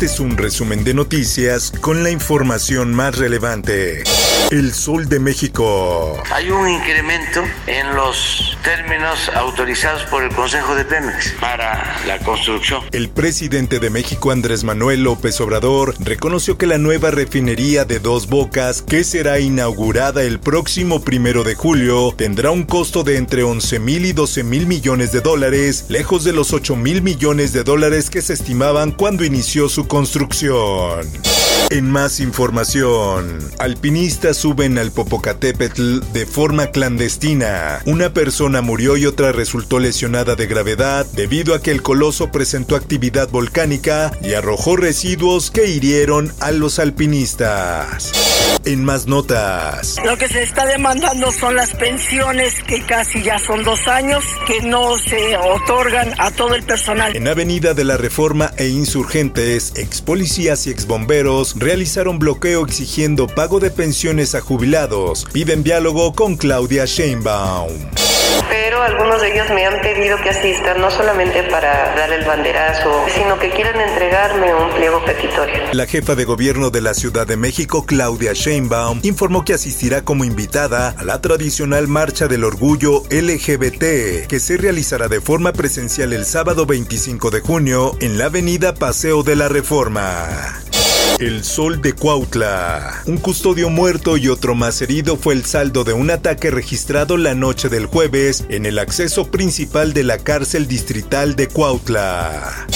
Este es un resumen de noticias con la información más relevante. El Sol de México. Hay un incremento en los términos autorizados por el Consejo de Pemex para la construcción. El presidente de México, Andrés Manuel López Obrador, reconoció que la nueva refinería de Dos Bocas, que será inaugurada el próximo primero de julio, tendrá un costo de entre 11 mil y 12 mil millones de dólares, lejos de los 8 mil millones de dólares que se estimaban cuando inició su construcción. En más información, alpinistas suben al Popocatépetl de forma clandestina. Una persona murió y otra resultó lesionada de gravedad debido a que el coloso presentó actividad volcánica y arrojó residuos que hirieron a los alpinistas. En más notas. Lo que se está demandando son las pensiones que casi ya son dos años que no se otorgan a todo el personal. En Avenida de la Reforma e Insurgentes, ex policías y ex bomberos realizaron bloqueo exigiendo pago de pensiones a jubilados. Piden diálogo con Claudia Sheinbaum pero algunos de ellos me han pedido que asista no solamente para dar el banderazo, sino que quieren entregarme un pliego petitorio. La jefa de gobierno de la Ciudad de México, Claudia Sheinbaum, informó que asistirá como invitada a la tradicional Marcha del Orgullo LGBT, que se realizará de forma presencial el sábado 25 de junio en la avenida Paseo de la Reforma. El Sol de Cuautla. Un custodio muerto y otro más herido fue el saldo de un ataque registrado la noche del jueves en el acceso principal de la cárcel distrital de Cuautla.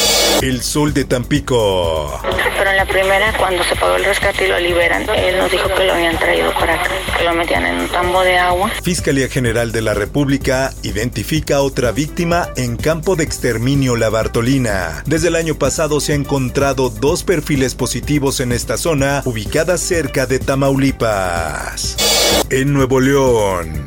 El Sol de Tampico. Pero en la primera, cuando se pagó el rescate y lo liberan, él nos dijo que lo habían traído para acá, que lo metían en un tambo de agua. Fiscalía General de la República identifica a otra víctima en campo de exterminio La Bartolina. Desde el año pasado se han encontrado dos perfiles positivos en esta zona, ubicada cerca de Tamaulipas. En Nuevo León.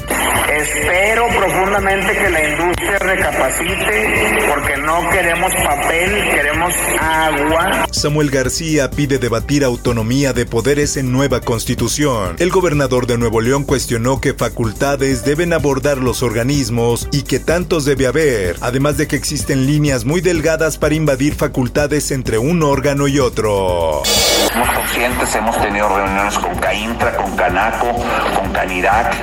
Espero profundamente que la industria recapacite porque no queremos papel, queremos agua. Samuel García pide debatir autonomía de poderes en nueva constitución. El gobernador de Nuevo León cuestionó qué facultades deben abordar los organismos y qué tantos debe haber, además de que existen líneas muy delgadas para invadir facultades entre un órgano y otro. Somos conscientes, hemos tenido reuniones con CAINTRA, con CANACO, con CANIDAC.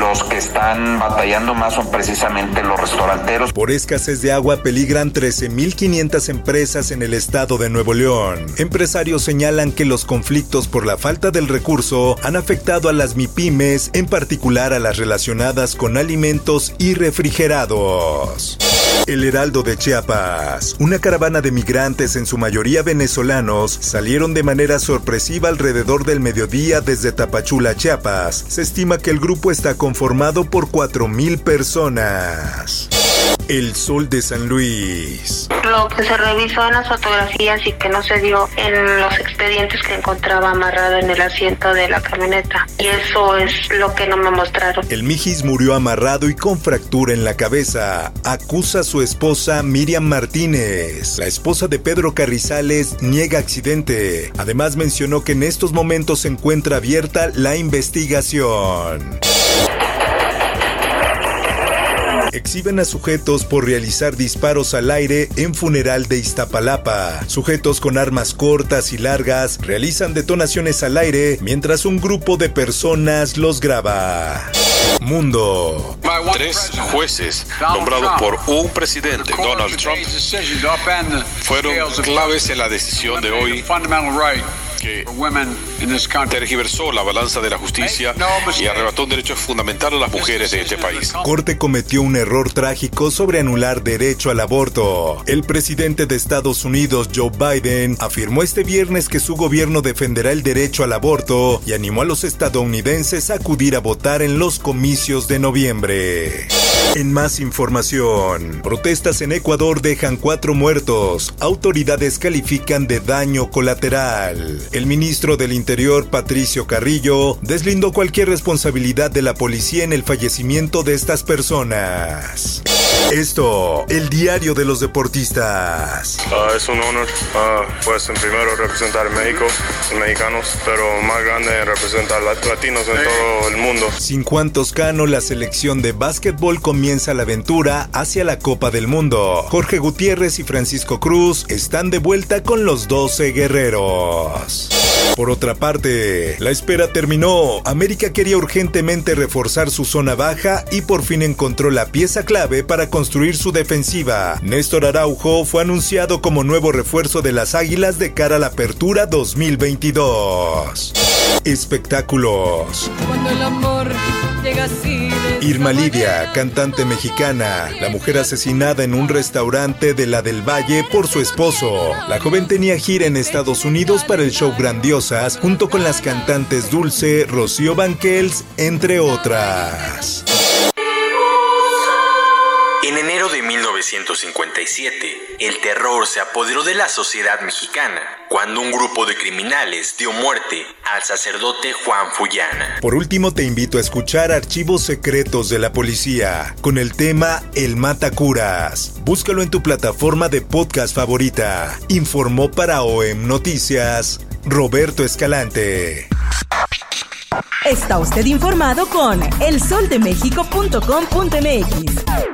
Los que están batallando más son precisamente los restauranteros. Por escasez de agua peligran 13.500 empresas en el estado de Nuevo León. Empresarios señalan que los conflictos por la falta del recurso han afectado a las MIPIMES, en particular a las relacionadas con alimentos y refrigerados. El Heraldo de Chiapas. Una caravana de migrantes, en su mayoría venezolanos, salieron de manera sorpresiva alrededor del mediodía desde Tapachula, Chiapas. Se estima que el grupo está conformado por 4.000 personas. El Sol de San Luis. Lo que se revisó en las fotografías y que no se dio en los expedientes que encontraba amarrado en el asiento de la camioneta. Y eso es lo que no me mostraron. El Mijis murió amarrado y con fractura en la cabeza. Acusa a su esposa Miriam Martínez. La esposa de Pedro Carrizales niega accidente. Además mencionó que en estos momentos se encuentra abierta la investigación. Exhiben a sujetos por realizar disparos al aire en funeral de Iztapalapa. Sujetos con armas cortas y largas realizan detonaciones al aire mientras un grupo de personas los graba. Mundo. Tres jueces nombrados por un presidente, Donald Trump, fueron claves en la decisión de hoy que tergiversó la balanza de la justicia y arrebató un derecho fundamental a las mujeres de este país. Corte cometió un error trágico sobre anular derecho al aborto. El presidente de Estados Unidos, Joe Biden, afirmó este viernes que su gobierno defenderá el derecho al aborto y animó a los estadounidenses a acudir a votar en los comicios de noviembre. En más información, protestas en Ecuador dejan cuatro muertos. Autoridades califican de daño colateral. El ministro del Interior, Patricio Carrillo, deslindó cualquier responsabilidad de la policía en el fallecimiento de estas personas. Esto, el diario de los deportistas. Uh, es un honor, uh, pues en primero representar a México, mexicanos, pero más grande representar latinos en todo el mundo. Sin Juan Toscano, la selección de básquetbol comienza la aventura hacia la Copa del Mundo. Jorge Gutiérrez y Francisco Cruz están de vuelta con los 12 guerreros. Por otra parte, la espera terminó. América quería urgentemente reforzar su zona baja y por fin encontró la pieza clave para construir su defensiva. Néstor Araujo fue anunciado como nuevo refuerzo de las Águilas de cara a la apertura 2022. Espectáculos. Irma Lidia, cantante mexicana, la mujer asesinada en un restaurante de la del Valle por su esposo. La joven tenía gira en Estados Unidos para el show Grandiosas junto con las cantantes Dulce, Rocío Banquels, entre otras. En enero de 1957, el terror se apoderó de la sociedad mexicana cuando un grupo de criminales dio muerte al sacerdote Juan Fullana. Por último, te invito a escuchar Archivos Secretos de la Policía con el tema El Matacuras. Búscalo en tu plataforma de podcast favorita. Informó para OEM Noticias Roberto Escalante. Está usted informado con elsoldemexico.com.mx.